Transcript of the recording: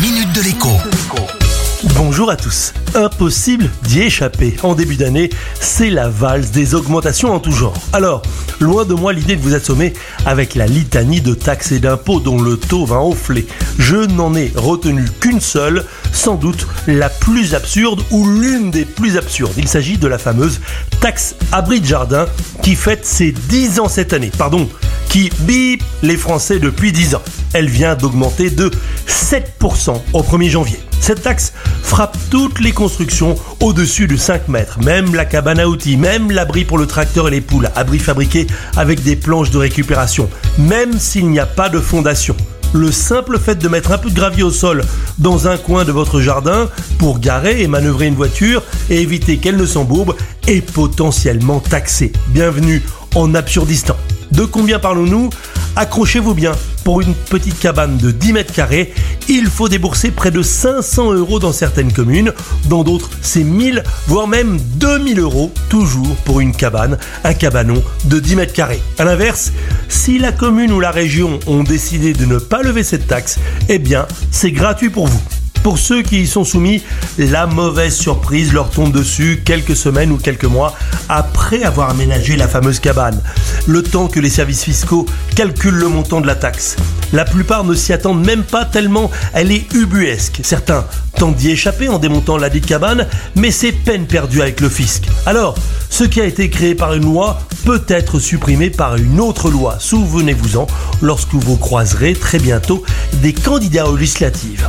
minute de l'écho. Bonjour à tous. Impossible d'y échapper. En début d'année, c'est la valse des augmentations en tout genre. Alors, loin de moi l'idée de vous assommer avec la litanie de taxes et d'impôts dont le taux va enfler. Je n'en ai retenu qu'une seule, sans doute la plus absurde ou l'une des plus absurdes. Il s'agit de la fameuse taxe abri de jardin qui fête ses 10 ans cette année. Pardon, qui bip les Français depuis 10 ans. Elle vient d'augmenter de 7% au 1er janvier. Cette taxe frappe toutes les constructions au-dessus de 5 mètres, même la cabane à outils, même l'abri pour le tracteur et les poules, abri fabriqué avec des planches de récupération, même s'il n'y a pas de fondation. Le simple fait de mettre un peu de gravier au sol dans un coin de votre jardin pour garer et manœuvrer une voiture et éviter qu'elle ne s'embourbe est potentiellement taxé. Bienvenue en Absurdistan. De combien parlons-nous Accrochez-vous bien, pour une petite cabane de 10 mètres carrés, il faut débourser près de 500 euros dans certaines communes, dans d'autres c'est 1000, voire même 2000 euros, toujours pour une cabane, un cabanon de 10 mètres carrés. A l'inverse, si la commune ou la région ont décidé de ne pas lever cette taxe, eh bien c'est gratuit pour vous. Pour ceux qui y sont soumis, la mauvaise surprise leur tombe dessus quelques semaines ou quelques mois après avoir aménagé la fameuse cabane. Le temps que les services fiscaux calculent le montant de la taxe. La plupart ne s'y attendent même pas tellement elle est ubuesque. Certains tentent d'y échapper en démontant la dite cabane, mais c'est peine perdue avec le fisc. Alors, ce qui a été créé par une loi peut être supprimé par une autre loi. Souvenez-vous-en lorsque vous croiserez très bientôt des candidats aux législatives.